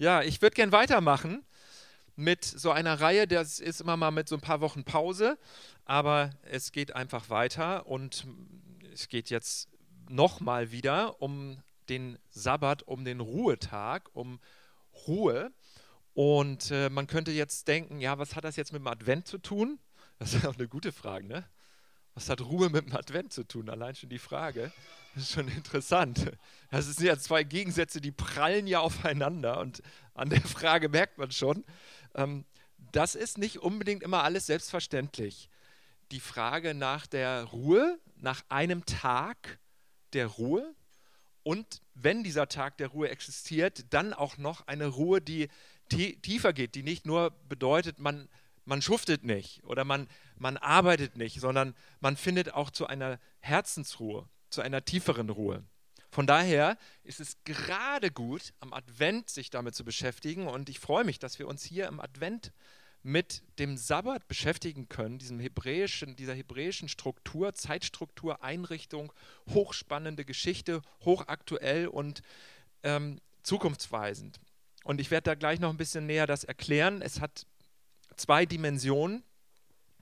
Ja, ich würde gern weitermachen mit so einer Reihe, das ist immer mal mit so ein paar Wochen Pause, aber es geht einfach weiter und es geht jetzt nochmal wieder um den Sabbat, um den Ruhetag, um Ruhe. Und äh, man könnte jetzt denken, ja, was hat das jetzt mit dem Advent zu tun? Das ist auch eine gute Frage, ne? Was hat Ruhe mit dem Advent zu tun? Allein schon die Frage. Das ist schon interessant. Das sind ja zwei Gegensätze, die prallen ja aufeinander. Und an der Frage merkt man schon, ähm, das ist nicht unbedingt immer alles selbstverständlich. Die Frage nach der Ruhe, nach einem Tag der Ruhe und wenn dieser Tag der Ruhe existiert, dann auch noch eine Ruhe, die tiefer geht, die nicht nur bedeutet, man, man schuftet nicht oder man, man arbeitet nicht, sondern man findet auch zu einer Herzensruhe, zu einer tieferen Ruhe. Von daher ist es gerade gut, am Advent sich damit zu beschäftigen und ich freue mich, dass wir uns hier im Advent mit dem Sabbat beschäftigen können, diesem hebräischen, dieser hebräischen Struktur, Zeitstruktur, Einrichtung, hochspannende Geschichte, hochaktuell und ähm, zukunftsweisend. Und ich werde da gleich noch ein bisschen näher das erklären. Es hat zwei Dimensionen.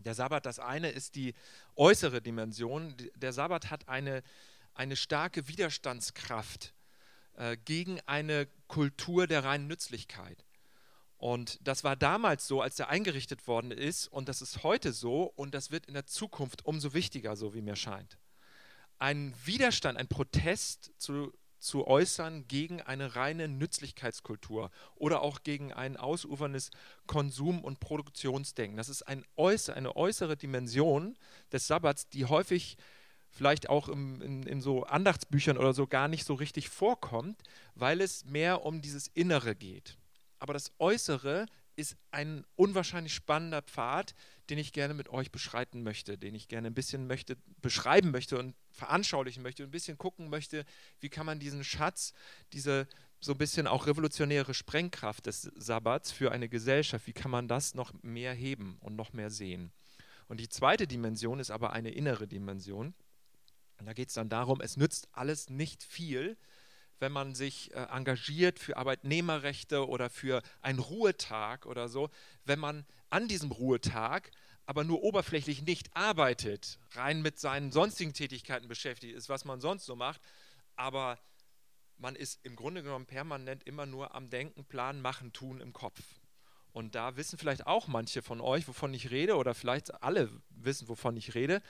Der Sabbat, das eine ist die äußere Dimension. Der Sabbat hat eine, eine starke Widerstandskraft äh, gegen eine Kultur der reinen Nützlichkeit. Und das war damals so, als er eingerichtet worden ist, und das ist heute so, und das wird in der Zukunft umso wichtiger, so wie mir scheint. Ein Widerstand, ein Protest zu zu äußern gegen eine reine Nützlichkeitskultur oder auch gegen ein ausuferndes Konsum- und Produktionsdenken. Das ist ein äußer, eine äußere Dimension des Sabbats, die häufig vielleicht auch im, in, in so Andachtsbüchern oder so gar nicht so richtig vorkommt, weil es mehr um dieses Innere geht. Aber das Äußere ist ein unwahrscheinlich spannender Pfad, den ich gerne mit euch beschreiten möchte, den ich gerne ein bisschen möchte, beschreiben möchte und veranschaulichen möchte, ein bisschen gucken möchte, wie kann man diesen Schatz, diese so ein bisschen auch revolutionäre Sprengkraft des Sabbats für eine Gesellschaft, wie kann man das noch mehr heben und noch mehr sehen. Und die zweite Dimension ist aber eine innere Dimension. Und da geht es dann darum, es nützt alles nicht viel, wenn man sich äh, engagiert für Arbeitnehmerrechte oder für einen Ruhetag oder so, wenn man an diesem Ruhetag aber nur oberflächlich nicht arbeitet, rein mit seinen sonstigen Tätigkeiten beschäftigt ist, was man sonst so macht, aber man ist im Grunde genommen permanent immer nur am Denken, Planen, Machen, Tun im Kopf. Und da wissen vielleicht auch manche von euch, wovon ich rede, oder vielleicht alle wissen, wovon ich rede,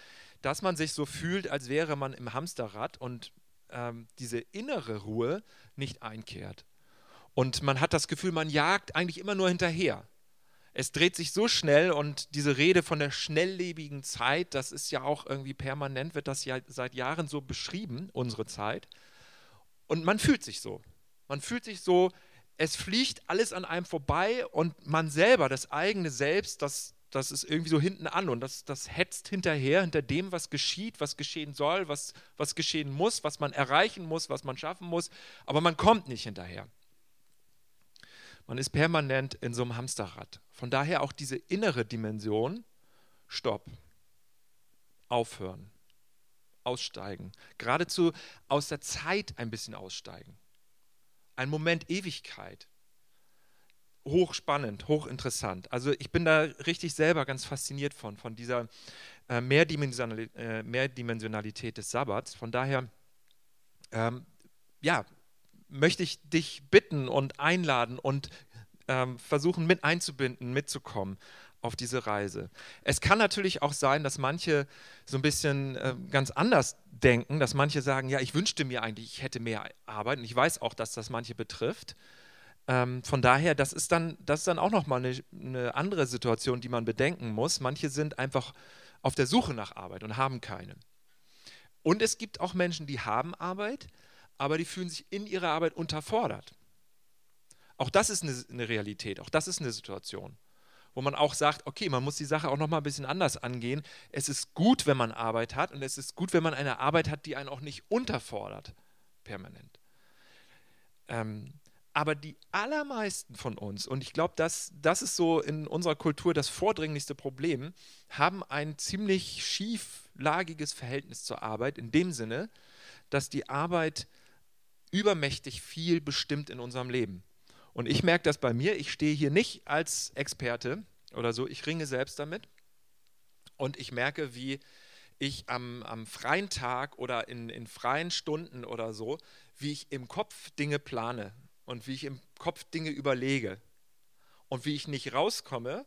dass man sich so fühlt, als wäre man im Hamsterrad und ähm, diese innere Ruhe nicht einkehrt. Und man hat das Gefühl, man jagt eigentlich immer nur hinterher. Es dreht sich so schnell und diese Rede von der schnelllebigen Zeit, das ist ja auch irgendwie permanent, wird das ja seit Jahren so beschrieben, unsere Zeit. Und man fühlt sich so. Man fühlt sich so, es fliegt alles an einem vorbei und man selber, das eigene Selbst, das, das ist irgendwie so hinten an und das, das hetzt hinterher, hinter dem, was geschieht, was geschehen soll, was, was geschehen muss, was man erreichen muss, was man schaffen muss, aber man kommt nicht hinterher. Man ist permanent in so einem Hamsterrad. Von daher auch diese innere Dimension, Stopp, aufhören, aussteigen, geradezu aus der Zeit ein bisschen aussteigen. Ein Moment Ewigkeit, hochspannend, hochinteressant. Also ich bin da richtig selber ganz fasziniert von, von dieser äh, Mehrdimensionalität, äh, Mehrdimensionalität des Sabbats. Von daher, ähm, ja, möchte ich dich bitten und einladen und ähm, versuchen mit einzubinden, mitzukommen auf diese Reise. Es kann natürlich auch sein, dass manche so ein bisschen äh, ganz anders denken, dass manche sagen, ja, ich wünschte mir eigentlich, ich hätte mehr Arbeit und ich weiß auch, dass das manche betrifft. Ähm, von daher, das ist dann, das ist dann auch nochmal eine, eine andere Situation, die man bedenken muss. Manche sind einfach auf der Suche nach Arbeit und haben keine. Und es gibt auch Menschen, die haben Arbeit, aber die fühlen sich in ihrer Arbeit unterfordert. Auch das ist eine, Realität, auch das ist eine Situation, wo man auch sagt, okay, man muss die Sache auch nochmal ein bisschen anders angehen. Es ist gut, wenn man Arbeit hat und es ist gut, wenn man eine Arbeit hat, die einen auch nicht unterfordert, permanent. Ähm, aber die allermeisten von uns, und ich glaube, das, das ist so in unserer Kultur das vordringlichste Problem, haben ein ziemlich schieflagiges Verhältnis zur Arbeit, in dem Sinne, dass die Arbeit übermächtig viel bestimmt in unserem Leben. Und ich merke das bei mir, ich stehe hier nicht als Experte oder so, ich ringe selbst damit. Und ich merke, wie ich am, am freien Tag oder in, in freien Stunden oder so, wie ich im Kopf Dinge plane und wie ich im Kopf Dinge überlege und wie ich nicht rauskomme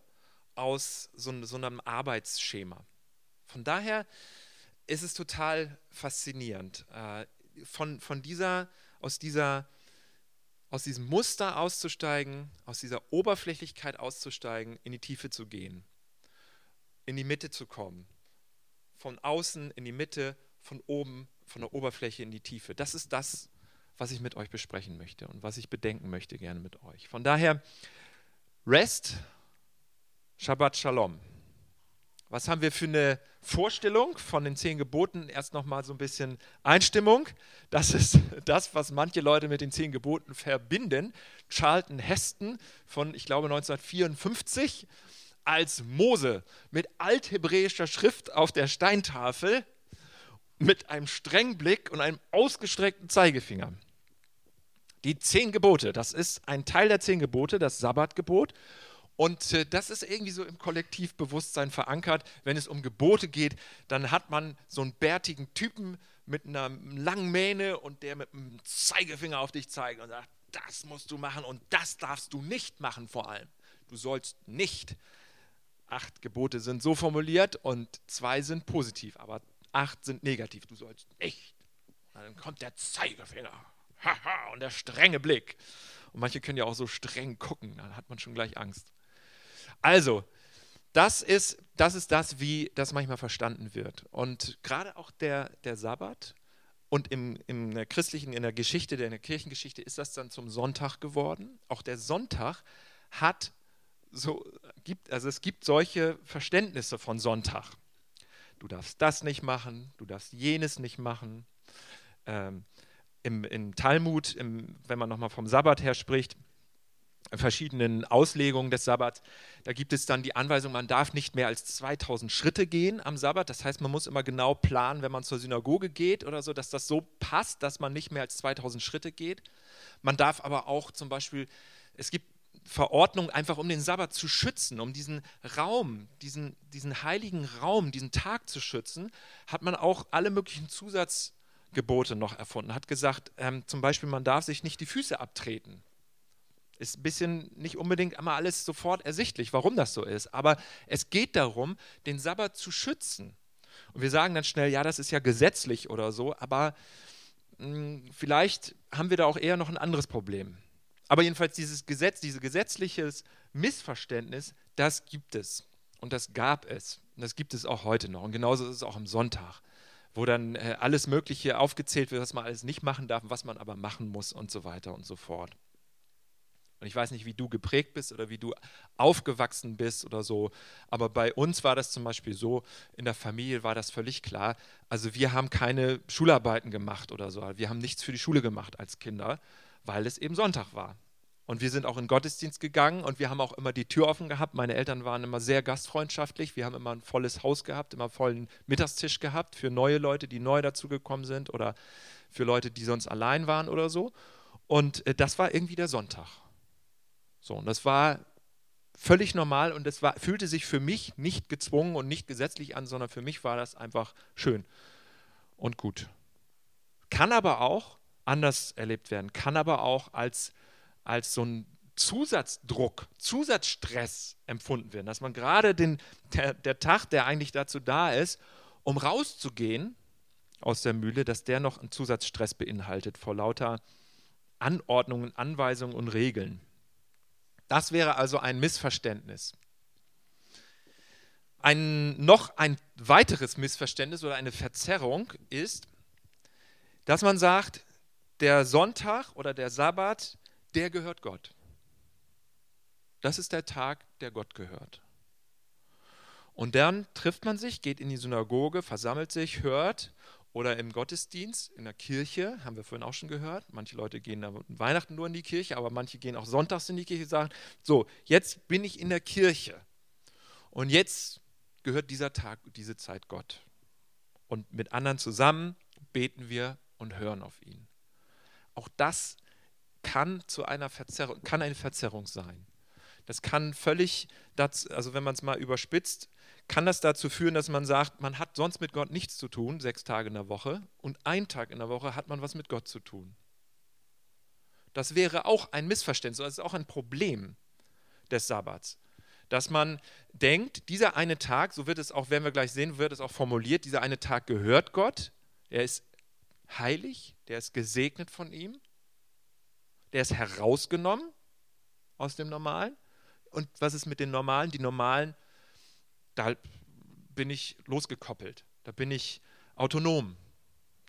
aus so, so einem Arbeitsschema. Von daher ist es total faszinierend, äh, von, von dieser, aus, dieser, aus diesem Muster auszusteigen, aus dieser Oberflächlichkeit auszusteigen, in die Tiefe zu gehen, in die Mitte zu kommen von außen in die Mitte, von oben, von der Oberfläche in die Tiefe. Das ist das, was ich mit euch besprechen möchte und was ich bedenken möchte gerne mit euch. Von daher, Rest, Shabbat Shalom. Was haben wir für eine Vorstellung von den zehn Geboten? Erst nochmal so ein bisschen Einstimmung. Das ist das, was manche Leute mit den zehn Geboten verbinden. Charlton Heston von, ich glaube, 1954 als Mose mit althebräischer Schrift auf der Steintafel mit einem strengen Blick und einem ausgestreckten Zeigefinger. Die zehn Gebote, das ist ein Teil der zehn Gebote, das Sabbatgebot. Und äh, das ist irgendwie so im Kollektivbewusstsein verankert. Wenn es um Gebote geht, dann hat man so einen bärtigen Typen mit einer langen Mähne und der mit einem Zeigefinger auf dich zeigt und sagt, das musst du machen und das darfst du nicht machen vor allem. Du sollst nicht acht Gebote sind so formuliert und zwei sind positiv, aber acht sind negativ. Du sollst nicht. Und dann kommt der Zeigefinger Haha, und der strenge Blick. Und manche können ja auch so streng gucken, dann hat man schon gleich Angst. Also, das ist, das ist das, wie das manchmal verstanden wird. Und gerade auch der, der Sabbat und im, in der christlichen, in der Geschichte, in der Kirchengeschichte ist das dann zum Sonntag geworden. Auch der Sonntag hat so gibt, also es gibt solche Verständnisse von Sonntag. Du darfst das nicht machen, du darfst jenes nicht machen. Ähm, im, Im Talmud, im, wenn man nochmal vom Sabbat her spricht, verschiedenen Auslegungen des Sabbats, da gibt es dann die Anweisung, man darf nicht mehr als 2000 Schritte gehen am Sabbat. Das heißt, man muss immer genau planen, wenn man zur Synagoge geht oder so, dass das so passt, dass man nicht mehr als 2000 Schritte geht. Man darf aber auch zum Beispiel, es gibt Verordnung einfach, um den Sabbat zu schützen, um diesen Raum, diesen, diesen heiligen Raum, diesen Tag zu schützen, hat man auch alle möglichen Zusatzgebote noch erfunden. Hat gesagt, ähm, zum Beispiel, man darf sich nicht die Füße abtreten. Ist ein bisschen nicht unbedingt immer alles sofort ersichtlich, warum das so ist. Aber es geht darum, den Sabbat zu schützen. Und wir sagen dann schnell, ja, das ist ja gesetzlich oder so, aber mh, hm, vielleicht haben wir da auch eher noch ein anderes Problem. Aber jedenfalls dieses Gesetz, dieses gesetzliches Missverständnis, das gibt es. Und das gab es. Und das gibt es auch heute noch. Und genauso ist es auch am Sonntag, wo dann äh, alles Mögliche aufgezählt wird, was man alles nicht machen darf, was man aber machen muss und so weiter und so fort. Und ich weiß nicht, wie du geprägt bist oder wie du aufgewachsen bist oder so, aber bei uns war das zum Beispiel so, in der Familie war das völlig klar. Also wir haben keine Schularbeiten gemacht oder so, wir haben nichts für die Schule gemacht als Kinder, weil es eben Sonntag war. Und wir sind auch in Gottesdienst gegangen und wir haben auch immer die Tür offen gehabt. Meine Eltern waren immer sehr gastfreundschaftlich. Wir haben immer ein volles Haus gehabt, immer vollen Mittagstisch gehabt für neue Leute, die neu dazugekommen sind oder für Leute, die sonst allein waren oder so. Und äh, das war irgendwie der Sonntag. So, und das war völlig normal und es war, fühlte sich für mich nicht gezwungen und nicht gesetzlich an, sondern für mich war das einfach schön und gut. Kann aber auch anders erlebt werden, kann aber auch als, als so ein Zusatzdruck, Zusatzstress empfunden werden, dass man gerade den, der, der Tag, der eigentlich dazu da ist, um rauszugehen aus der Mühle, dass der noch einen Zusatzstress beinhaltet vor lauter Anordnungen, Anweisungen und Regeln. Das wäre also ein Missverständnis. Ein, noch ein weiteres Missverständnis oder eine Verzerrung ist, dass man sagt, der Sonntag oder der Sabbat, der gehört Gott. Das ist der Tag, der Gott gehört. Und dann trifft man sich, geht in die Synagoge, versammelt sich, hört oder im Gottesdienst, in der Kirche, haben wir vorhin auch schon gehört. Manche Leute gehen an Weihnachten nur in die Kirche, aber manche gehen auch sonntags in die Kirche und sagen, so, jetzt bin ich in der Kirche. Und jetzt gehört dieser Tag, diese Zeit Gott. Und mit anderen zusammen beten wir und hören auf ihn. Auch das kann zu einer Verzerrung, kann eine Verzerrung sein. Das kann völlig, dazu, also wenn man es mal überspitzt, kann das dazu führen, dass man sagt, man hat sonst mit Gott nichts zu tun, sechs Tage in der Woche, und einen Tag in der Woche hat man was mit Gott zu tun. Das wäre auch ein Missverständnis, das ist auch ein Problem des Sabbats. Dass man denkt, dieser eine Tag, so wird es auch, werden wir gleich sehen, wird es auch formuliert, dieser eine Tag gehört Gott, er ist heilig, der ist gesegnet von ihm, der ist herausgenommen aus dem Normalen. Und was ist mit den Normalen? Die Normalen, da bin ich losgekoppelt, da bin ich autonom,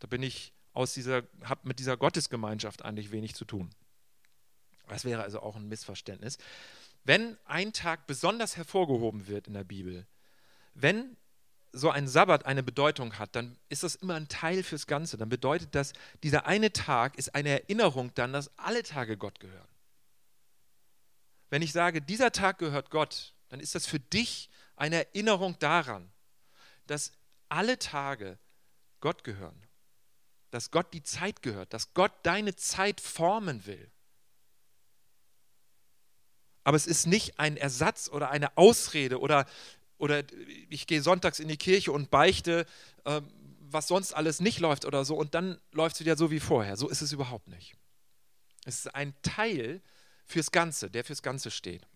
da bin ich aus dieser, habe mit dieser Gottesgemeinschaft eigentlich wenig zu tun. Das wäre also auch ein Missverständnis. Wenn ein Tag besonders hervorgehoben wird in der Bibel, wenn so ein Sabbat eine Bedeutung hat, dann ist das immer ein Teil fürs Ganze. Dann bedeutet das, dieser eine Tag ist eine Erinnerung dann, dass alle Tage Gott gehören. Wenn ich sage, dieser Tag gehört Gott, dann ist das für dich eine Erinnerung daran, dass alle Tage Gott gehören. Dass Gott die Zeit gehört, dass Gott deine Zeit formen will. Aber es ist nicht ein Ersatz oder eine Ausrede oder, oder ich gehe sonntags in die Kirche und beichte, äh, was sonst alles nicht läuft oder so und dann läuft es wieder so wie vorher. So ist es überhaupt nicht. Es ist ein Teil fürs Ganze, der fürs Ganze steht.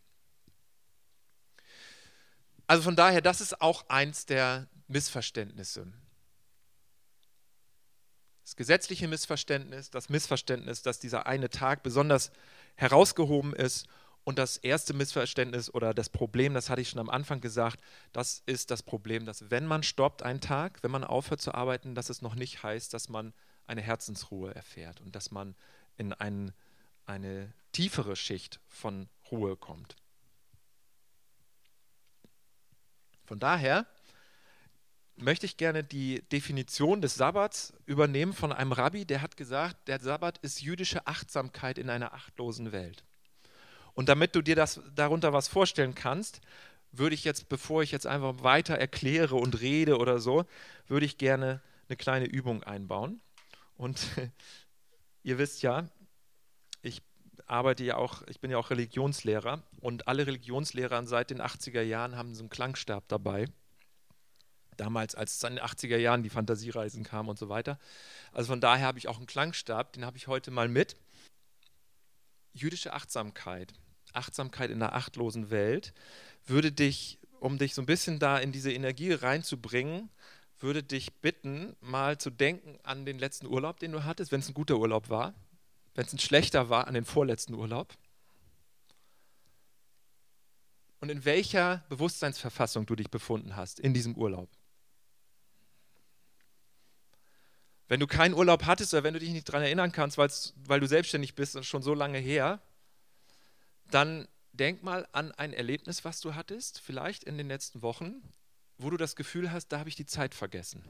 Also von daher, das ist auch eins der Missverständnisse. Das gesetzliche Missverständnis, das Missverständnis, dass dieser eine Tag besonders herausgehoben ist und das erste Missverständnis oder das Problem, das hatte ich schon am Anfang gesagt, das ist das Problem, dass wenn man stoppt einen Tag, wenn man aufhört zu arbeiten, dass es noch nicht heißt, dass man eine Herzensruhe erfährt und dass man in ein, eine tiefere Schicht von Ruhe kommt. Von daher möchte ich gerne die Definition des Sabbats übernehmen von einem Rabbi, der hat gesagt, der Sabbat ist jüdische Achtsamkeit in einer achtlosen Welt. Und damit du dir das, darunter was vorstellen kannst, würde ich jetzt, bevor ich jetzt einfach weiter erkläre und rede oder so, würde ich gerne eine kleine Übung einbauen. Und ihr wisst ja, arbeite ja auch, ich bin ja auch Religionslehrer und alle Religionslehrer seit den 80er Jahren haben so einen Klangstab dabei. Damals, als es in den 80er Jahren die Fantasiereisen kamen und so weiter. Also von daher habe ich auch einen Klangstab, den habe ich heute mal mit. Jüdische Achtsamkeit Achtsamkeit in einer achtlosen Welt, würde dich, um dich so ein bisschen da in diese Energie reinzubringen, würde dich bitten, mal zu denken an den letzten Urlaub, den du hattest, wenn es ein guter Urlaub war, wenn es ein schlechter war, an den vorletzten Urlaub. Und in welcher Bewusstseinsverfassung du dich befunden hast in diesem Urlaub. Wenn du keinen Urlaub hattest oder wenn du dich nicht daran erinnern kannst, weil du selbstständig bist und schon so lange her, dann denk mal an ein Erlebnis, was du hattest, vielleicht in den letzten Wochen, wo du das Gefühl hast, da habe ich die Zeit vergessen.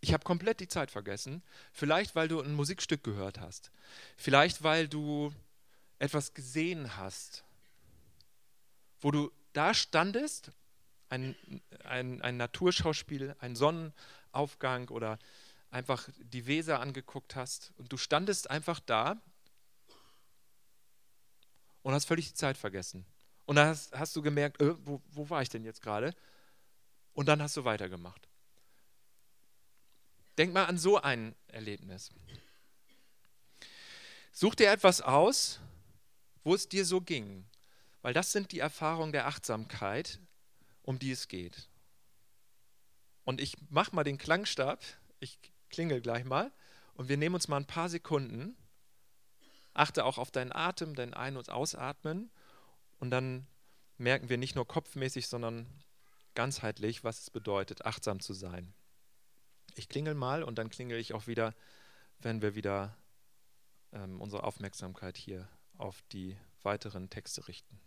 Ich habe komplett die Zeit vergessen. Vielleicht, weil du ein Musikstück gehört hast. Vielleicht, weil du etwas gesehen hast, wo du da standest, ein, ein, ein Naturschauspiel, ein Sonnenaufgang oder einfach die Weser angeguckt hast und du standest einfach da und hast völlig die Zeit vergessen. Und dann hast, hast du gemerkt, äh, wo, wo war ich denn jetzt gerade? Und dann hast du weitergemacht. Denk mal an so ein Erlebnis. Such dir etwas aus, wo es dir so ging, weil das sind die Erfahrungen der Achtsamkeit, um die es geht. Und ich mache mal den Klangstab, ich klingel gleich mal und wir nehmen uns mal ein paar Sekunden Achte auch auf deinen Atem, dein Ein- und Ausatmen. Und dann merken wir nicht nur kopfmäßig, sondern ganzheitlich, was es bedeutet, achtsam zu sein. Ich klingel mal und dann klingel ich auch wieder, wenn wir wieder ähm, unsere Aufmerksamkeit hier auf die weiteren Texte richten.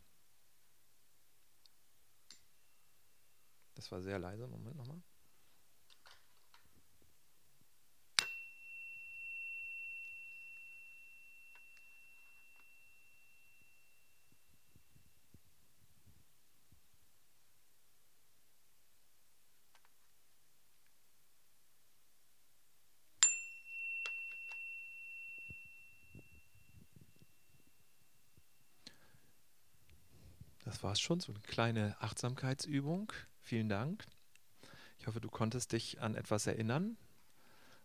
Das war sehr leise. Moment nochmal. War es schon, so eine kleine Achtsamkeitsübung. Vielen Dank. Ich hoffe, du konntest dich an etwas erinnern,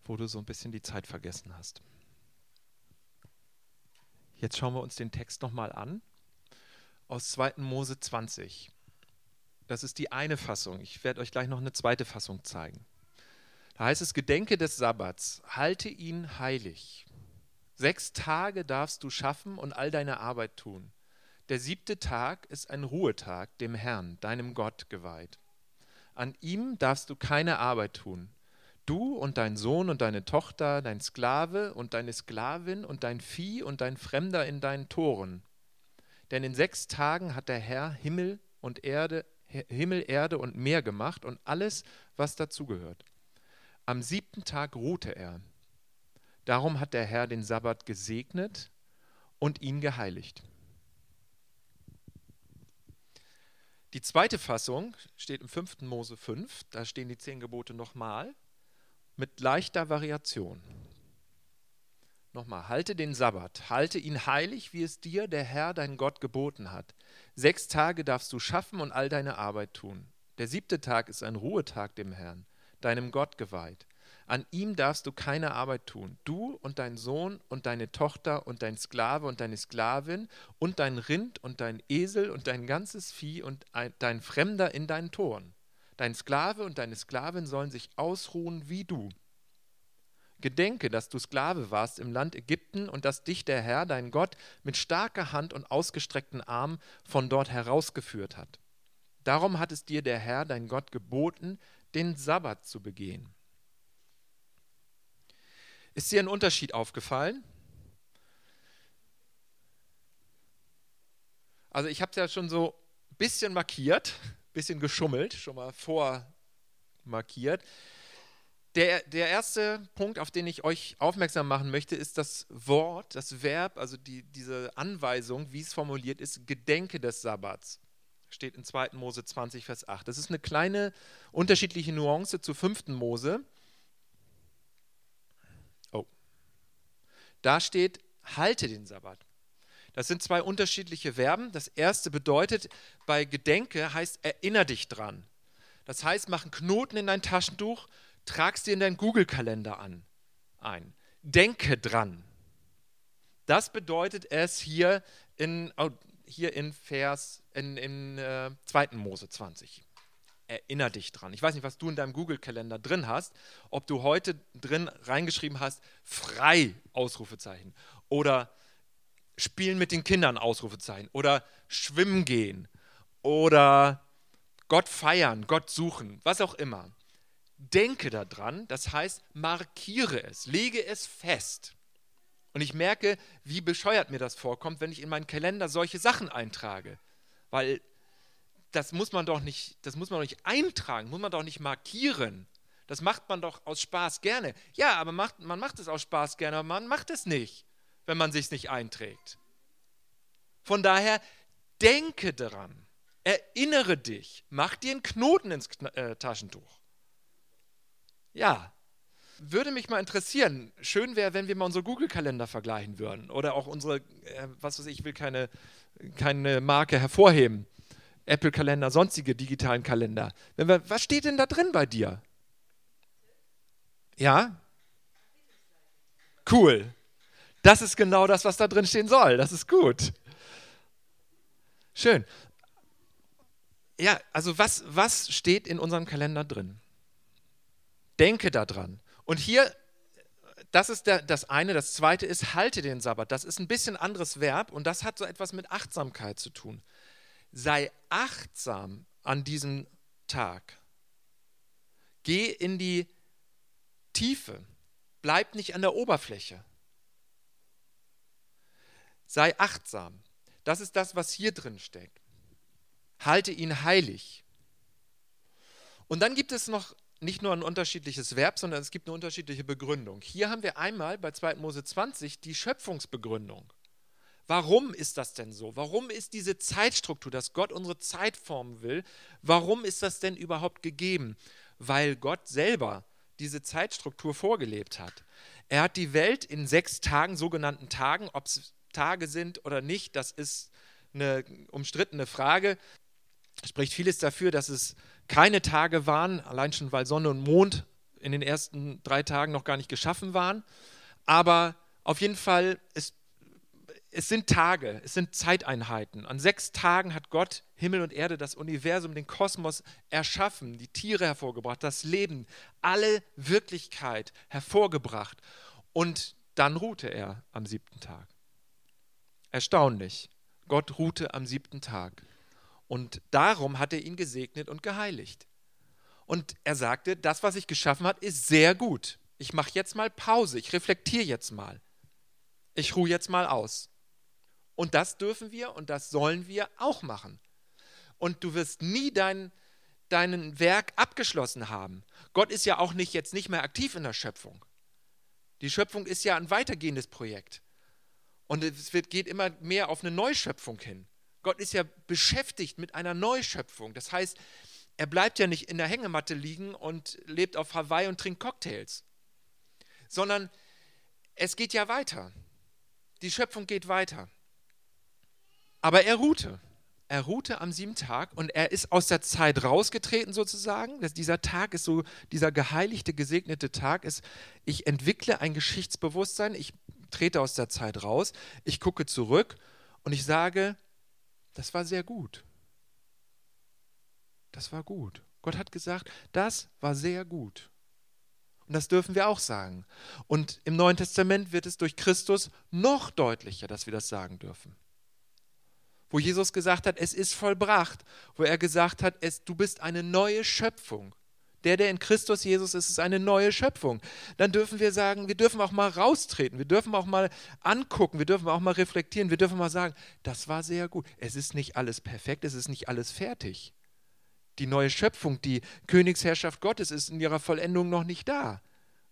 wo du so ein bisschen die Zeit vergessen hast. Jetzt schauen wir uns den Text nochmal an aus 2. Mose 20. Das ist die eine Fassung. Ich werde euch gleich noch eine zweite Fassung zeigen. Da heißt es, Gedenke des Sabbats, halte ihn heilig. Sechs Tage darfst du schaffen und all deine Arbeit tun. Der siebte Tag ist ein Ruhetag dem Herrn, deinem Gott, geweiht. An ihm darfst du keine Arbeit tun. Du und dein Sohn und deine Tochter, dein Sklave und deine Sklavin und dein Vieh und dein Fremder in deinen Toren. Denn in sechs Tagen hat der Herr Himmel und Erde, Himmel, Erde und Meer gemacht und alles, was dazugehört. Am siebten Tag ruhte er. Darum hat der Herr den Sabbat gesegnet und ihn geheiligt. Die zweite Fassung steht im 5. Mose 5, da stehen die zehn Gebote nochmal mit leichter Variation. Nochmal, halte den Sabbat, halte ihn heilig, wie es dir der Herr, dein Gott, geboten hat. Sechs Tage darfst du schaffen und all deine Arbeit tun. Der siebte Tag ist ein Ruhetag dem Herrn, deinem Gott geweiht. An ihm darfst du keine Arbeit tun. Du und dein Sohn und deine Tochter und dein Sklave und deine Sklavin und dein Rind und dein Esel und dein ganzes Vieh und ein, dein Fremder in deinen Toren. Dein Sklave und deine Sklavin sollen sich ausruhen wie du. Gedenke, dass du Sklave warst im Land Ägypten und dass dich der Herr, dein Gott, mit starker Hand und ausgestreckten Arm von dort herausgeführt hat. Darum hat es dir der Herr, dein Gott, geboten, den Sabbat zu begehen. Ist dir ein Unterschied aufgefallen? Also ich habe es ja schon so ein bisschen markiert, ein bisschen geschummelt, schon mal vormarkiert. Der, der erste Punkt, auf den ich euch aufmerksam machen möchte, ist das Wort, das Verb, also die, diese Anweisung, wie es formuliert ist, Gedenke des Sabbats. Steht in 2. Mose 20, Vers 8. Das ist eine kleine unterschiedliche Nuance zu 5. Mose. Da steht, halte den Sabbat. Das sind zwei unterschiedliche Verben. Das erste bedeutet, bei Gedenke heißt, erinner dich dran. Das heißt, mach einen Knoten in dein Taschentuch, tragst dir in deinen Google-Kalender an, ein. Denke dran. Das bedeutet es hier in, oh, hier in Vers, in, in äh, 2. Mose 20 erinner dich dran. Ich weiß nicht, was du in deinem Google-Kalender drin hast, ob du heute drin reingeschrieben hast, frei, Ausrufezeichen, oder spielen mit den Kindern, Ausrufezeichen, oder schwimmen gehen, oder Gott feiern, Gott suchen, was auch immer. Denke daran, das heißt, markiere es, lege es fest. Und ich merke, wie bescheuert mir das vorkommt, wenn ich in meinen Kalender solche Sachen eintrage. Weil das muss man doch nicht, das muss man doch nicht eintragen, muss man doch nicht markieren. Das macht man doch aus Spaß gerne. Ja, aber macht, man macht es aus Spaß gerne, aber man macht es nicht, wenn man sich nicht einträgt. Von daher, denke daran, erinnere dich, mach dir einen Knoten ins äh, Taschentuch. Ja, würde mich mal interessieren. Schön wäre, wenn wir mal unsere Google-Kalender vergleichen würden oder auch unsere, äh, was weiß ich, ich will keine, keine Marke hervorheben. Apple-Kalender, sonstige digitalen Kalender. Wir, was steht denn da drin bei dir? Ja? Cool. Das ist genau das, was da drin stehen soll. Das ist gut. Schön. Ja, also was, was steht in unserem Kalender drin? Denke daran. Und hier, das ist der, das eine. Das zweite ist, halte den Sabbat. Das ist ein bisschen anderes Verb und das hat so etwas mit Achtsamkeit zu tun sei achtsam an diesem Tag. Geh in die Tiefe, bleib nicht an der Oberfläche. Sei achtsam. Das ist das, was hier drin steckt. Halte ihn heilig. Und dann gibt es noch nicht nur ein unterschiedliches Verb, sondern es gibt eine unterschiedliche Begründung. Hier haben wir einmal bei 2. Mose 20 die Schöpfungsbegründung. Warum ist das denn so? Warum ist diese Zeitstruktur, dass Gott unsere Zeit formen will, warum ist das denn überhaupt gegeben? Weil Gott selber diese Zeitstruktur vorgelebt hat. Er hat die Welt in sechs Tagen, sogenannten Tagen, ob es Tage sind oder nicht, das ist eine umstrittene Frage. Spricht vieles dafür, dass es keine Tage waren, allein schon weil Sonne und Mond in den ersten drei Tagen noch gar nicht geschaffen waren. Aber auf jeden Fall, es, es sind Tage, es sind Zeiteinheiten. An sechs Tagen hat Gott Himmel und Erde, das Universum, den Kosmos erschaffen, die Tiere hervorgebracht, das Leben, alle Wirklichkeit hervorgebracht. Und dann ruhte er am siebten Tag. Erstaunlich. Gott ruhte am siebten Tag. Und darum hat er ihn gesegnet und geheiligt. Und er sagte, das, was ich geschaffen habe, ist sehr gut. Ich mache jetzt mal Pause, ich reflektiere jetzt mal. Ich ruhe jetzt mal aus. Und das dürfen wir und das sollen wir auch machen. Und du wirst nie dein, dein Werk abgeschlossen haben. Gott ist ja auch nicht jetzt nicht mehr aktiv in der Schöpfung. Die Schöpfung ist ja ein weitergehendes Projekt. Und es wird, geht immer mehr auf eine Neuschöpfung hin. Gott ist ja beschäftigt mit einer Neuschöpfung. Das heißt, er bleibt ja nicht in der Hängematte liegen und lebt auf Hawaii und trinkt Cocktails, sondern es geht ja weiter. Die Schöpfung geht weiter. Aber er ruhte. Er ruhte am siebten Tag und er ist aus der Zeit rausgetreten sozusagen. Dass dieser Tag ist so, dieser geheiligte, gesegnete Tag ist, ich entwickle ein Geschichtsbewusstsein, ich trete aus der Zeit raus, ich gucke zurück und ich sage, das war sehr gut. Das war gut. Gott hat gesagt, das war sehr gut. Und das dürfen wir auch sagen. Und im Neuen Testament wird es durch Christus noch deutlicher, dass wir das sagen dürfen. Wo Jesus gesagt hat, es ist vollbracht, wo er gesagt hat, es, du bist eine neue Schöpfung. Der, der in Christus Jesus ist, ist eine neue Schöpfung. Dann dürfen wir sagen, wir dürfen auch mal raustreten, wir dürfen auch mal angucken, wir dürfen auch mal reflektieren, wir dürfen mal sagen, das war sehr gut. Es ist nicht alles perfekt, es ist nicht alles fertig. Die neue Schöpfung, die Königsherrschaft Gottes ist in ihrer Vollendung noch nicht da.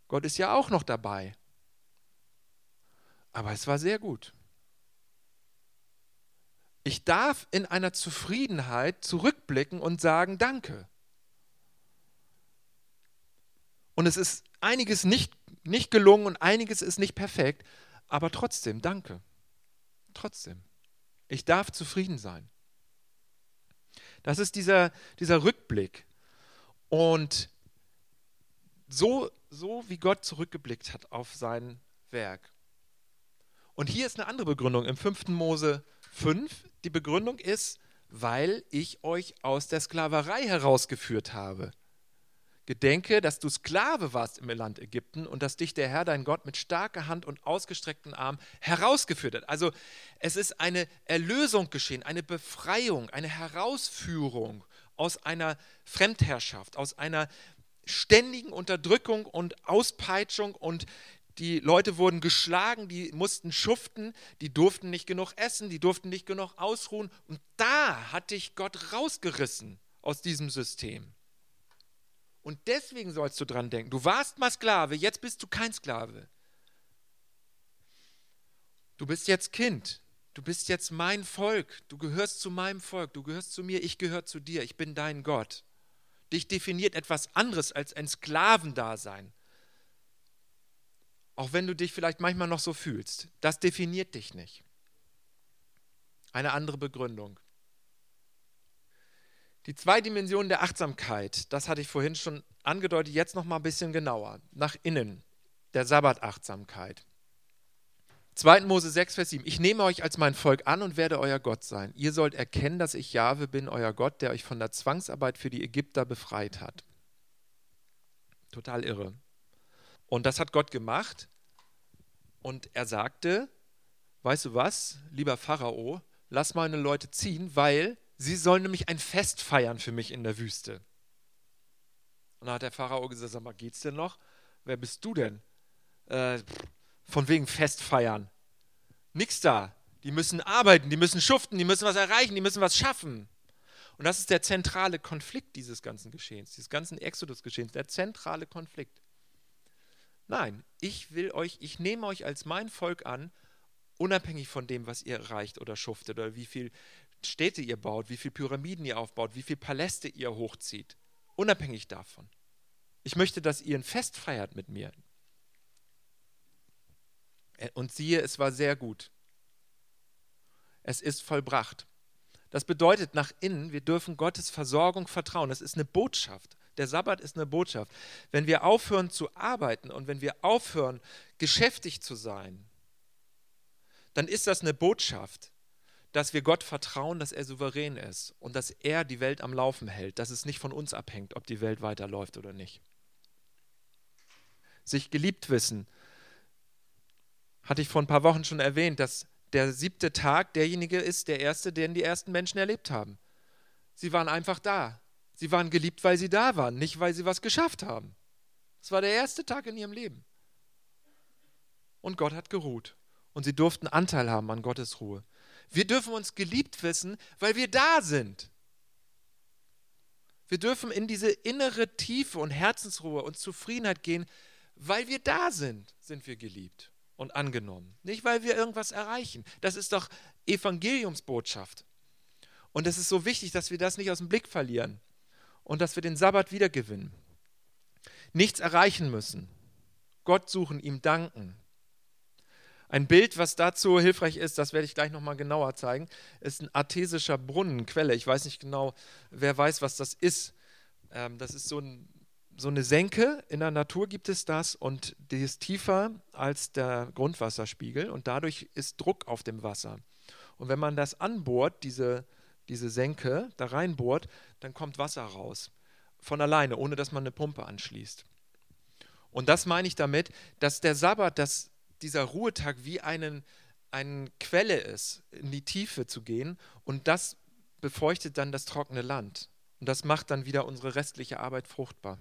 Gott ist ja auch noch dabei. Aber es war sehr gut. Ich darf in einer Zufriedenheit zurückblicken und sagen, danke. Und es ist einiges nicht, nicht gelungen und einiges ist nicht perfekt, aber trotzdem, danke. Trotzdem. Ich darf zufrieden sein. Das ist dieser, dieser Rückblick. Und so, so wie Gott zurückgeblickt hat auf sein Werk. Und hier ist eine andere Begründung im 5. Mose 5. Die Begründung ist, weil ich euch aus der Sklaverei herausgeführt habe. Gedenke, dass du Sklave warst im Land Ägypten und dass dich der Herr, dein Gott, mit starker Hand und ausgestreckten Arm herausgeführt hat. Also es ist eine Erlösung geschehen, eine Befreiung, eine Herausführung aus einer Fremdherrschaft, aus einer ständigen Unterdrückung und Auspeitschung und die Leute wurden geschlagen, die mussten schuften, die durften nicht genug essen, die durften nicht genug ausruhen. Und da hat dich Gott rausgerissen aus diesem System. Und deswegen sollst du dran denken. Du warst mal Sklave, jetzt bist du kein Sklave. Du bist jetzt Kind. Du bist jetzt mein Volk. Du gehörst zu meinem Volk. Du gehörst zu mir. Ich gehöre zu dir. Ich bin dein Gott. Dich definiert etwas anderes als ein Sklavendasein. Auch wenn du dich vielleicht manchmal noch so fühlst. Das definiert dich nicht. Eine andere Begründung. Die zwei Dimensionen der Achtsamkeit, das hatte ich vorhin schon angedeutet, jetzt noch mal ein bisschen genauer. Nach innen, der Sabbatachtsamkeit. 2. Mose 6, Vers 7. Ich nehme euch als mein Volk an und werde euer Gott sein. Ihr sollt erkennen, dass ich Jahwe bin, euer Gott, der euch von der Zwangsarbeit für die Ägypter befreit hat. Total irre. Und das hat Gott gemacht. Und er sagte, weißt du was, lieber Pharao, lass meine Leute ziehen, weil sie sollen nämlich ein Fest feiern für mich in der Wüste. Und dann hat der Pharao gesagt, sag mal, geht's denn noch? Wer bist du denn? Äh, von wegen Fest feiern. Nix da. Die müssen arbeiten, die müssen schuften, die müssen was erreichen, die müssen was schaffen. Und das ist der zentrale Konflikt dieses ganzen Geschehens, dieses ganzen Exodus-Geschehens, der zentrale Konflikt. Nein, ich will euch, ich nehme euch als mein Volk an, unabhängig von dem, was ihr erreicht oder schuftet oder wie viel Städte ihr baut, wie viele Pyramiden ihr aufbaut, wie viele Paläste ihr hochzieht. Unabhängig davon. Ich möchte, dass ihr ein Fest feiert mit mir. Und siehe, es war sehr gut. Es ist vollbracht. Das bedeutet nach innen, wir dürfen Gottes Versorgung vertrauen. Das ist eine Botschaft. Der Sabbat ist eine Botschaft. Wenn wir aufhören zu arbeiten und wenn wir aufhören, geschäftig zu sein, dann ist das eine Botschaft, dass wir Gott vertrauen, dass er souverän ist und dass er die Welt am Laufen hält, dass es nicht von uns abhängt, ob die Welt weiterläuft oder nicht. Sich geliebt wissen, hatte ich vor ein paar Wochen schon erwähnt, dass der siebte Tag derjenige ist, der erste, den die ersten Menschen erlebt haben. Sie waren einfach da. Sie waren geliebt, weil sie da waren, nicht weil sie was geschafft haben. Es war der erste Tag in ihrem Leben. Und Gott hat geruht. Und sie durften Anteil haben an Gottes Ruhe. Wir dürfen uns geliebt wissen, weil wir da sind. Wir dürfen in diese innere Tiefe und Herzensruhe und Zufriedenheit gehen, weil wir da sind, sind wir geliebt und angenommen. Nicht, weil wir irgendwas erreichen. Das ist doch Evangeliumsbotschaft. Und es ist so wichtig, dass wir das nicht aus dem Blick verlieren und dass wir den Sabbat wiedergewinnen. Nichts erreichen müssen. Gott suchen, ihm danken, ein Bild, was dazu hilfreich ist, das werde ich gleich nochmal genauer zeigen, ist ein artesischer Brunnenquelle. Ich weiß nicht genau, wer weiß, was das ist. Ähm, das ist so, ein, so, eine Senke, in der Natur gibt es das und die ist tiefer als der Grundwasserspiegel und dadurch ist Druck auf dem Wasser. Und wenn man das anbohrt, diese, diese Senke da reinbohrt, dann kommt Wasser raus. Von alleine, ohne dass man eine Pumpe anschließt. Und das meine ich damit, dass der Sabbat das dieser Ruhetag wie einen, eine Quelle ist, in die Tiefe zu gehen und das befeuchtet dann das trockene Land. Und das macht dann wieder unsere restliche Arbeit fruchtbar.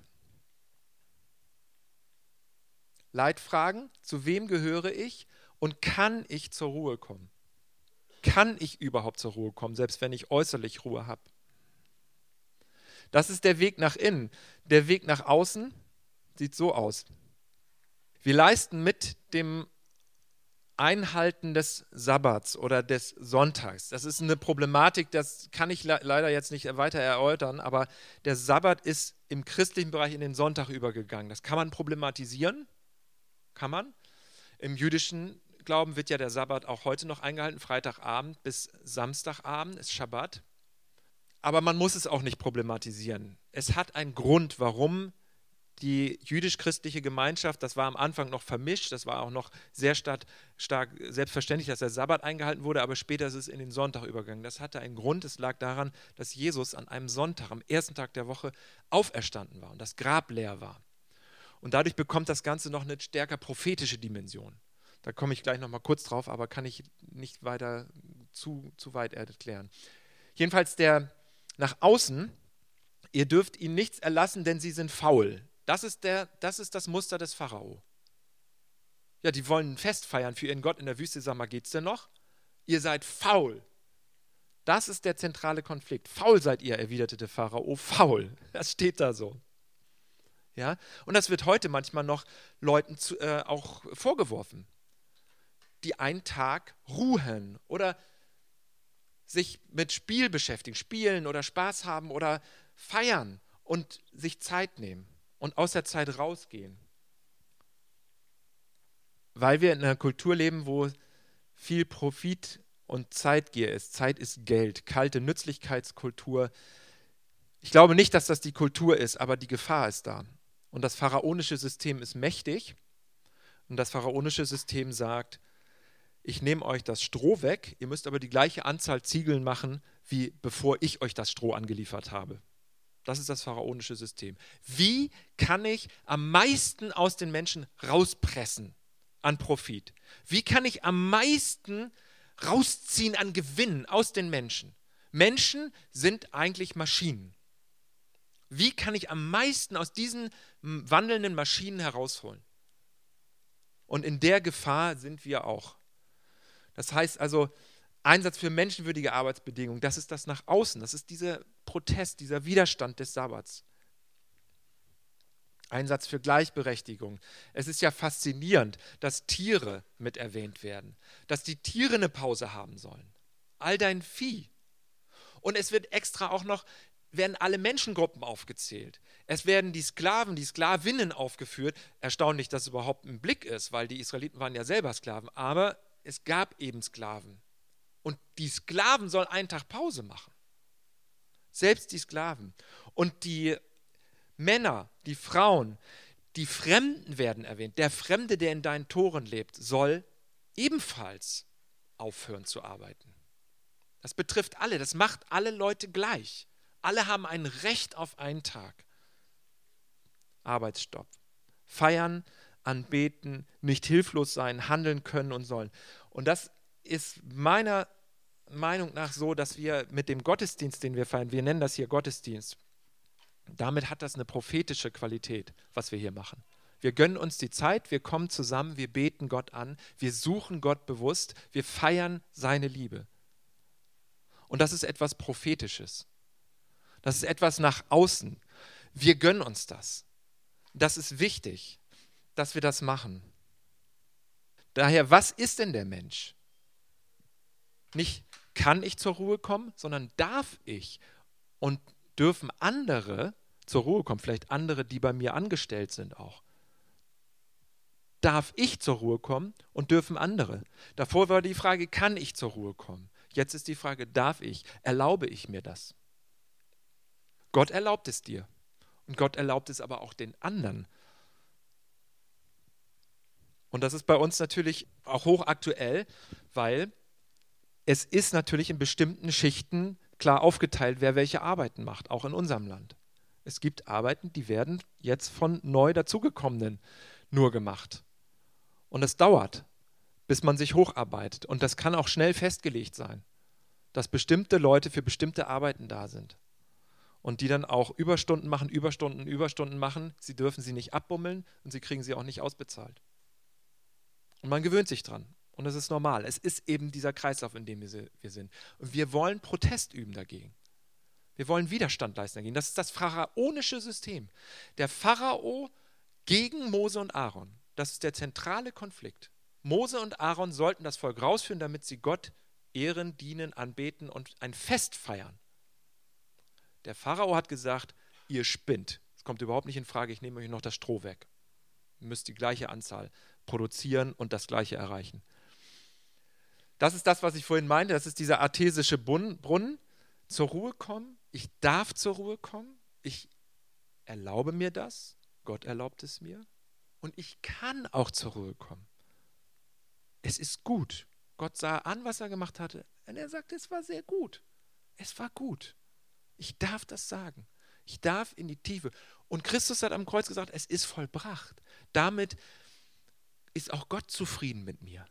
Leitfragen, zu wem gehöre ich und kann ich zur Ruhe kommen? Kann ich überhaupt zur Ruhe kommen, selbst wenn ich äußerlich Ruhe habe? Das ist der Weg nach innen. Der Weg nach außen sieht so aus. Wir leisten mit dem Einhalten des Sabbats oder des Sonntags. Das ist eine Problematik, das kann ich leider jetzt nicht weiter erläutern, aber der Sabbat ist im christlichen Bereich in den Sonntag übergegangen. Das kann man problematisieren, kann man. Im jüdischen Glauben wird ja der Sabbat auch heute noch eingehalten, Freitagabend bis Samstagabend ist Schabbat. Aber man muss es auch nicht problematisieren. Es hat einen Grund, warum die jüdisch-christliche Gemeinschaft, das war am Anfang noch vermischt, das war auch noch sehr stark, stark, selbstverständlich, dass der Sabbat eingehalten wurde, aber später ist es in den Sonntag übergegangen. Das hatte einen Grund, es lag daran, dass Jesus an einem Sonntag, am ersten Tag der Woche, auferstanden war und das Grab leer war. Und dadurch bekommt das Ganze noch eine stärker prophetische Dimension. Da komme ich gleich nochmal kurz drauf, aber kann ich nicht weiter zu, zu weit erklären. Jedenfalls der nach außen, ihr dürft ihnen nichts erlassen, denn sie sind faul. Das ist, der, das ist das Muster des Pharao. Ja, die wollen ein Fest feiern für ihren Gott in der Wüste. Sag mal, geht's denn noch? Ihr seid faul. Das ist der zentrale Konflikt. Faul seid ihr, erwiderte der Pharao. Faul. Das steht da so. Ja? Und das wird heute manchmal noch Leuten zu, äh, auch vorgeworfen, die einen Tag ruhen oder sich mit Spiel beschäftigen, spielen oder Spaß haben oder feiern und sich Zeit nehmen und aus der Zeit rausgehen. Weil wir in einer Kultur leben, wo viel Profit und Zeitgier ist. Zeit ist Geld, kalte Nützlichkeitskultur. Ich glaube nicht, dass das die Kultur ist, aber die Gefahr ist da. Und das pharaonische System ist mächtig. Und das pharaonische System sagt, ich nehme euch das Stroh weg, ihr müsst aber die gleiche Anzahl Ziegeln machen, wie bevor ich euch das Stroh angeliefert habe. Das ist das pharaonische System. Wie kann ich am meisten aus den Menschen rauspressen an Profit? Wie kann ich am meisten rausziehen an Gewinn aus den Menschen? Menschen sind eigentlich Maschinen. Wie kann ich am meisten aus diesen wandelnden Maschinen herausholen? Und in der Gefahr sind wir auch. Das heißt also, Einsatz für menschenwürdige Arbeitsbedingungen, das ist das nach außen, das ist dieser Protest, dieser Widerstand des Sabbats. Einsatz für Gleichberechtigung. Es ist ja faszinierend, dass Tiere mit erwähnt werden, dass die Tiere eine Pause haben sollen. All dein Vieh. Und es wird extra auch noch, werden alle Menschengruppen aufgezählt. Es werden die Sklaven, die Sklavinnen aufgeführt. Erstaunlich, dass es überhaupt im Blick ist, weil die Israeliten waren ja selber Sklaven. Aber es gab eben Sklaven. Und die Sklaven sollen einen Tag Pause machen. Selbst die Sklaven. Und die Männer, die Frauen, die Fremden werden erwähnt. Der Fremde, der in deinen Toren lebt, soll ebenfalls aufhören zu arbeiten. Das betrifft alle, das macht alle Leute gleich. Alle haben ein Recht auf einen Tag. Arbeitsstopp. Feiern, anbeten, nicht hilflos sein, handeln können und sollen. Und das ist meiner Meinung nach so, dass wir mit dem Gottesdienst, den wir feiern, wir nennen das hier Gottesdienst, damit hat das eine prophetische Qualität, was wir hier machen. Wir gönnen uns die Zeit, wir kommen zusammen, wir beten Gott an, wir suchen Gott bewusst, wir feiern seine Liebe. Und das ist etwas Prophetisches. Das ist etwas nach außen. Wir gönnen uns das. Das ist wichtig, dass wir das machen. Daher, was ist denn der Mensch? Nicht kann ich zur Ruhe kommen, sondern darf ich und dürfen andere zur Ruhe kommen, vielleicht andere, die bei mir angestellt sind auch. Darf ich zur Ruhe kommen und dürfen andere? Davor war die Frage, kann ich zur Ruhe kommen? Jetzt ist die Frage, darf ich? Erlaube ich mir das? Gott erlaubt es dir. Und Gott erlaubt es aber auch den anderen. Und das ist bei uns natürlich auch hochaktuell, weil es ist natürlich in bestimmten Schichten klar aufgeteilt, wer welche Arbeiten macht, auch in unserem Land. Es gibt Arbeiten, die werden jetzt von neu dazugekommenen nur gemacht. Und es dauert, bis man sich hocharbeitet. Und das kann auch schnell festgelegt sein, dass bestimmte Leute für bestimmte Arbeiten da sind. Und die dann auch Überstunden machen, Überstunden, Überstunden machen. Sie dürfen sie nicht abbummeln und sie kriegen sie auch nicht ausbezahlt. Und man gewöhnt sich dran. Und das ist normal. Es ist eben dieser Kreislauf, in dem wir sind. Und wir wollen Protest üben dagegen. Wir wollen Widerstand leisten dagegen. Das ist das pharaonische System. Der Pharao gegen Mose und Aaron. Das ist der zentrale Konflikt. Mose und Aaron sollten das Volk rausführen, damit sie Gott ehren, dienen, anbeten und ein Fest feiern. Der Pharao hat gesagt, ihr spinnt. Es kommt überhaupt nicht in Frage, ich nehme euch noch das Stroh weg. Ihr müsst die gleiche Anzahl produzieren und das gleiche erreichen. Das ist das, was ich vorhin meinte. Das ist dieser artesische Brunnen. Zur Ruhe kommen. Ich darf zur Ruhe kommen. Ich erlaube mir das. Gott erlaubt es mir. Und ich kann auch zur Ruhe kommen. Es ist gut. Gott sah an, was er gemacht hatte. Und er sagte, es war sehr gut. Es war gut. Ich darf das sagen. Ich darf in die Tiefe. Und Christus hat am Kreuz gesagt, es ist vollbracht. Damit ist auch Gott zufrieden mit mir.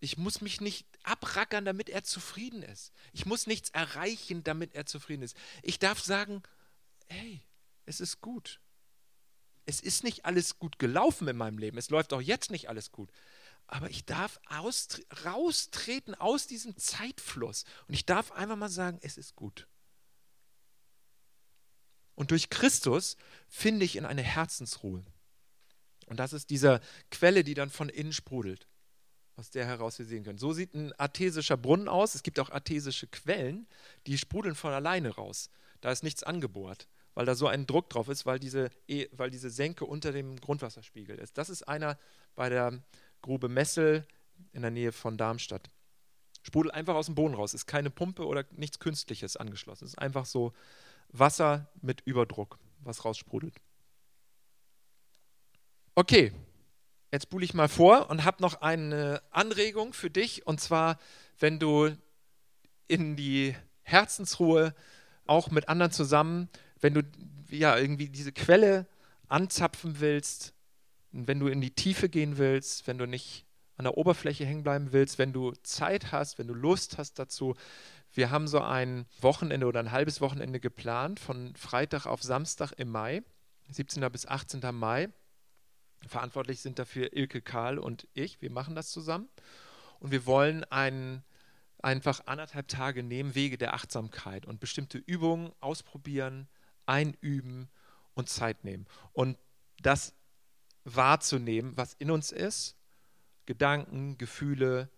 Ich muss mich nicht abrackern, damit er zufrieden ist. Ich muss nichts erreichen, damit er zufrieden ist. Ich darf sagen, hey, es ist gut. Es ist nicht alles gut gelaufen in meinem Leben. Es läuft auch jetzt nicht alles gut. Aber ich darf raustreten aus diesem Zeitfluss. Und ich darf einfach mal sagen, es ist gut. Und durch Christus finde ich in eine Herzensruhe. Und das ist diese Quelle, die dann von innen sprudelt aus der heraus wir sehen können. So sieht ein artesischer Brunnen aus. Es gibt auch artesische Quellen, die sprudeln von alleine raus. Da ist nichts angebohrt, weil da so ein Druck drauf ist, weil diese, e, weil diese Senke unter dem Grundwasserspiegel ist. Das ist einer bei der Grube Messel in der Nähe von Darmstadt. Sprudelt einfach aus dem Boden raus. Ist keine Pumpe oder nichts Künstliches angeschlossen. Es ist einfach so Wasser mit Überdruck, was raussprudelt. Okay, Jetzt spule ich mal vor und habe noch eine Anregung für dich. Und zwar, wenn du in die Herzensruhe auch mit anderen zusammen, wenn du ja irgendwie diese Quelle anzapfen willst, wenn du in die Tiefe gehen willst, wenn du nicht an der Oberfläche hängen bleiben willst, wenn du Zeit hast, wenn du Lust hast dazu. Wir haben so ein Wochenende oder ein halbes Wochenende geplant von Freitag auf Samstag im Mai, 17. bis 18. Mai. Verantwortlich sind dafür Ilke Karl und ich. Wir machen das zusammen. Und wir wollen einen, einfach anderthalb Tage nehmen, Wege der Achtsamkeit und bestimmte Übungen ausprobieren, einüben und Zeit nehmen. Und das wahrzunehmen, was in uns ist, Gedanken, Gefühle.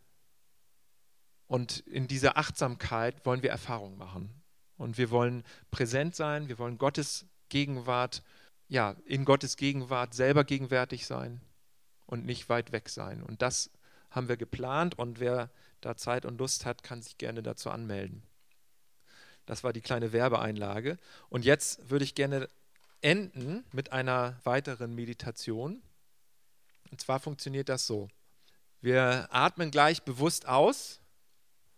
Und in dieser Achtsamkeit wollen wir Erfahrungen machen. Und wir wollen präsent sein, wir wollen Gottes Gegenwart ja, in Gottes Gegenwart selber gegenwärtig sein und nicht weit weg sein. Und das haben wir geplant und wer da Zeit und Lust hat, kann sich gerne dazu anmelden. Das war die kleine Werbeeinlage. Und jetzt würde ich gerne enden mit einer weiteren Meditation. Und zwar funktioniert das so. Wir atmen gleich bewusst aus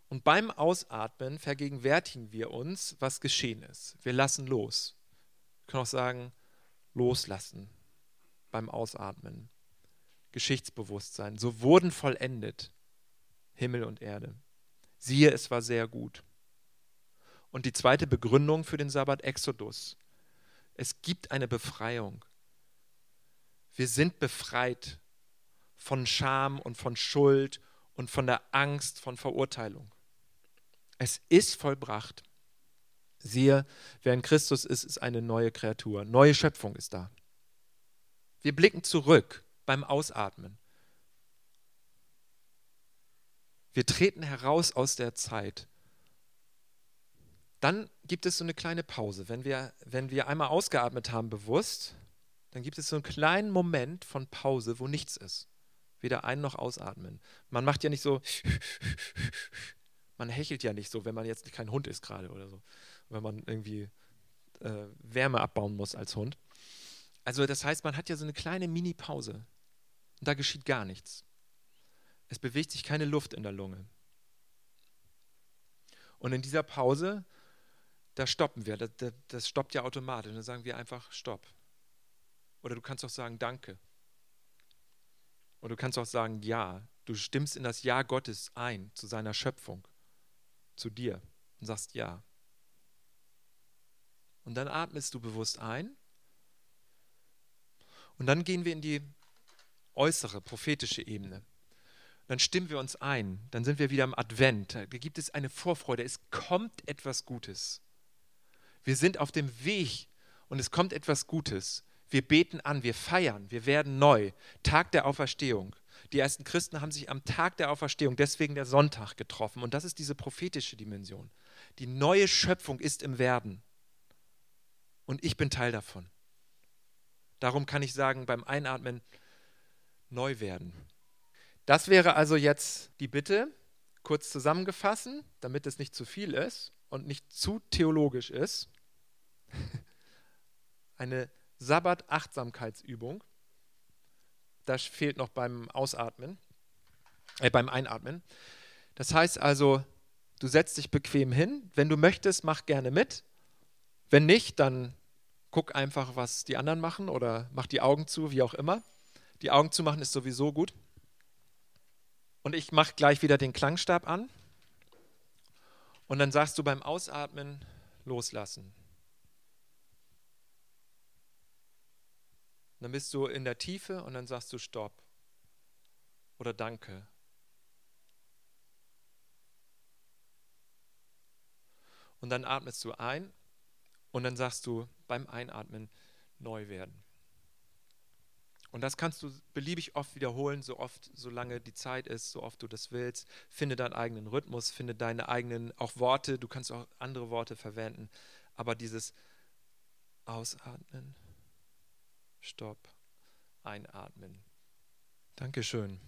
und beim Ausatmen vergegenwärtigen wir uns, was geschehen ist. Wir lassen los. Wir können auch sagen, loslassen beim Ausatmen. Geschichtsbewusstsein. So wurden vollendet Himmel und Erde. Siehe, es war sehr gut. Und die zweite Begründung für den Sabbat, Exodus. Es gibt eine Befreiung. Wir sind befreit von Scham und von Schuld und von der Angst von Verurteilung. Es ist vollbracht. Siehe, wer in Christus ist, ist eine neue Kreatur. Neue Schöpfung ist da. Wir blicken zurück beim Ausatmen. Wir treten heraus aus der Zeit. Dann gibt es so eine kleine Pause. Wenn wir, wenn wir einmal ausgeatmet haben, bewusst, dann gibt es so einen kleinen Moment von Pause, wo nichts ist. Weder ein- noch ausatmen. Man macht ja nicht so man hechelt ja nicht so, wenn man jetzt kein Hund ist gerade oder so. Wenn man irgendwie äh, Wärme abbauen muss als Hund. Also das heißt, man hat ja so eine kleine Mini-Pause. Und da geschieht gar nichts. Es bewegt sich keine Luft in der Lunge. Und in dieser Pause, da stoppen wir. Das, das, das stoppt ja automatisch. Dann sagen wir einfach Stopp. Oder du kannst auch sagen Danke. Oder du kannst auch sagen Ja. Du stimmst in das Ja Gottes ein zu seiner Schöpfung zu dir und sagst ja. Und dann atmest du bewusst ein. Und dann gehen wir in die äußere, prophetische Ebene. Dann stimmen wir uns ein. Dann sind wir wieder im Advent. Da gibt es eine Vorfreude. Es kommt etwas Gutes. Wir sind auf dem Weg und es kommt etwas Gutes. Wir beten an, wir feiern, wir werden neu. Tag der Auferstehung. Die ersten Christen haben sich am Tag der Auferstehung, deswegen der Sonntag, getroffen. Und das ist diese prophetische Dimension. Die neue Schöpfung ist im Werden. Und ich bin Teil davon. Darum kann ich sagen, beim Einatmen neu werden. Das wäre also jetzt die Bitte, kurz zusammengefassen, damit es nicht zu viel ist und nicht zu theologisch ist. Eine Sabbat-Achtsamkeitsübung das fehlt noch beim Ausatmen, äh, beim Einatmen. Das heißt also, du setzt dich bequem hin. Wenn du möchtest, mach gerne mit. Wenn nicht, dann guck einfach, was die anderen machen oder mach die Augen zu, wie auch immer. Die Augen zu machen ist sowieso gut. Und ich mache gleich wieder den Klangstab an. Und dann sagst du beim Ausatmen loslassen. Dann bist du in der Tiefe und dann sagst du Stopp oder Danke. Und dann atmest du ein und dann sagst du beim Einatmen neu werden. Und das kannst du beliebig oft wiederholen, so oft, solange die Zeit ist, so oft du das willst. Finde deinen eigenen Rhythmus, finde deine eigenen auch Worte. Du kannst auch andere Worte verwenden. Aber dieses Ausatmen, Stopp. Einatmen. Dankeschön.